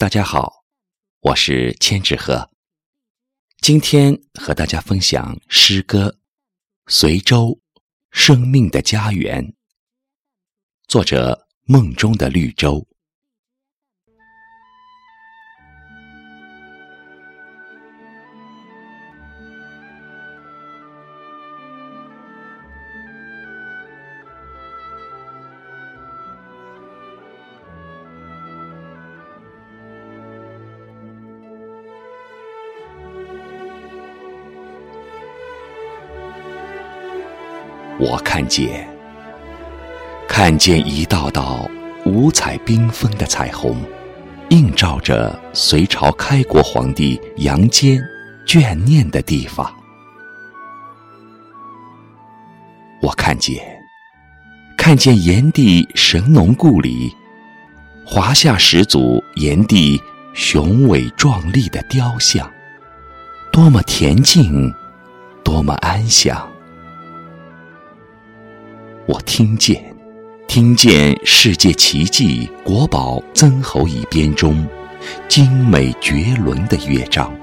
大家好，我是千纸鹤，今天和大家分享诗歌《随州：生命的家园》，作者梦中的绿洲。我看见，看见一道道五彩缤纷的彩虹，映照着隋朝开国皇帝杨坚眷念的地方。我看见，看见炎帝神农故里，华夏始祖炎帝雄伟壮丽的雕像，多么恬静，多么安详。我听见，听见世界奇迹国宝曾侯乙编钟精美绝伦的乐章，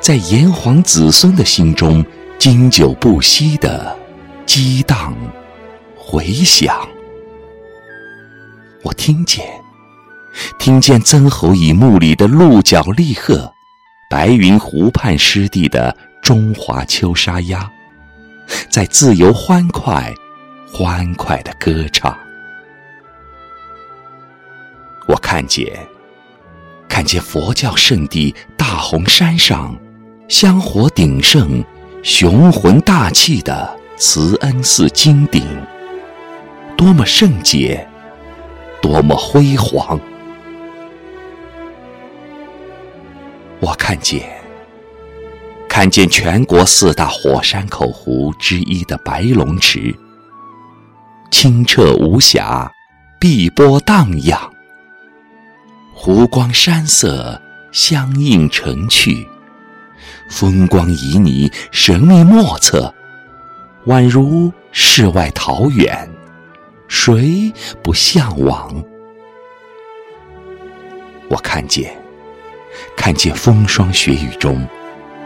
在炎黄子孙的心中经久不息的激荡回响。我听见，听见曾侯乙墓里的鹿角厉鹤，白云湖畔湿地的中华秋沙鸭，在自由欢快。欢快的歌唱，我看见，看见佛教圣地大红山上，香火鼎盛、雄浑大气的慈恩寺金顶，多么圣洁，多么辉煌！我看见，看见全国四大火山口湖之一的白龙池。清澈无瑕，碧波荡漾，湖光山色相映成趣，风光旖旎，神秘莫测，宛如世外桃源，谁不向往？我看见，看见风霜雪雨中，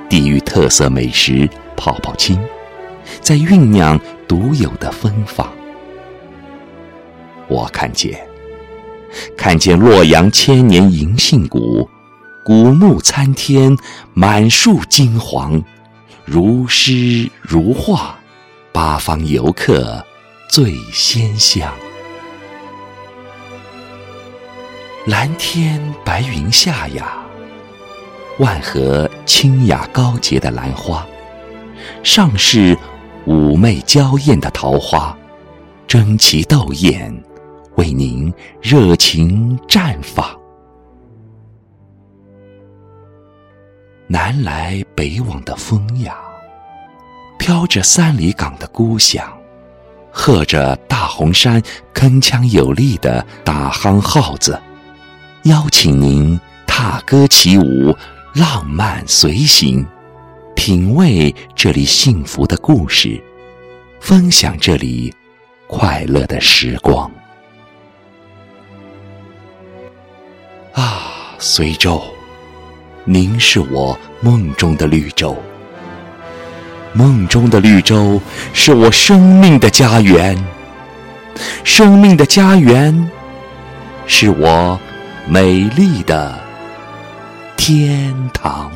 地域特色美食泡泡青，在酝酿独有的芬芳。我看见，看见洛阳千年银杏谷，古木参天，满树金黄，如诗如画，八方游客醉仙乡。蓝天白云下呀，万壑清雅高洁的兰花，上是妩媚娇艳的桃花，争奇斗艳。为您热情绽放。南来北往的风呀，飘着三里岗的故乡，和着大红山铿锵有力的大夯号子，邀请您踏歌起舞，浪漫随行，品味这里幸福的故事，分享这里快乐的时光。随州，您是我梦中的绿洲，梦中的绿洲是我生命的家园，生命的家园是我美丽的天堂。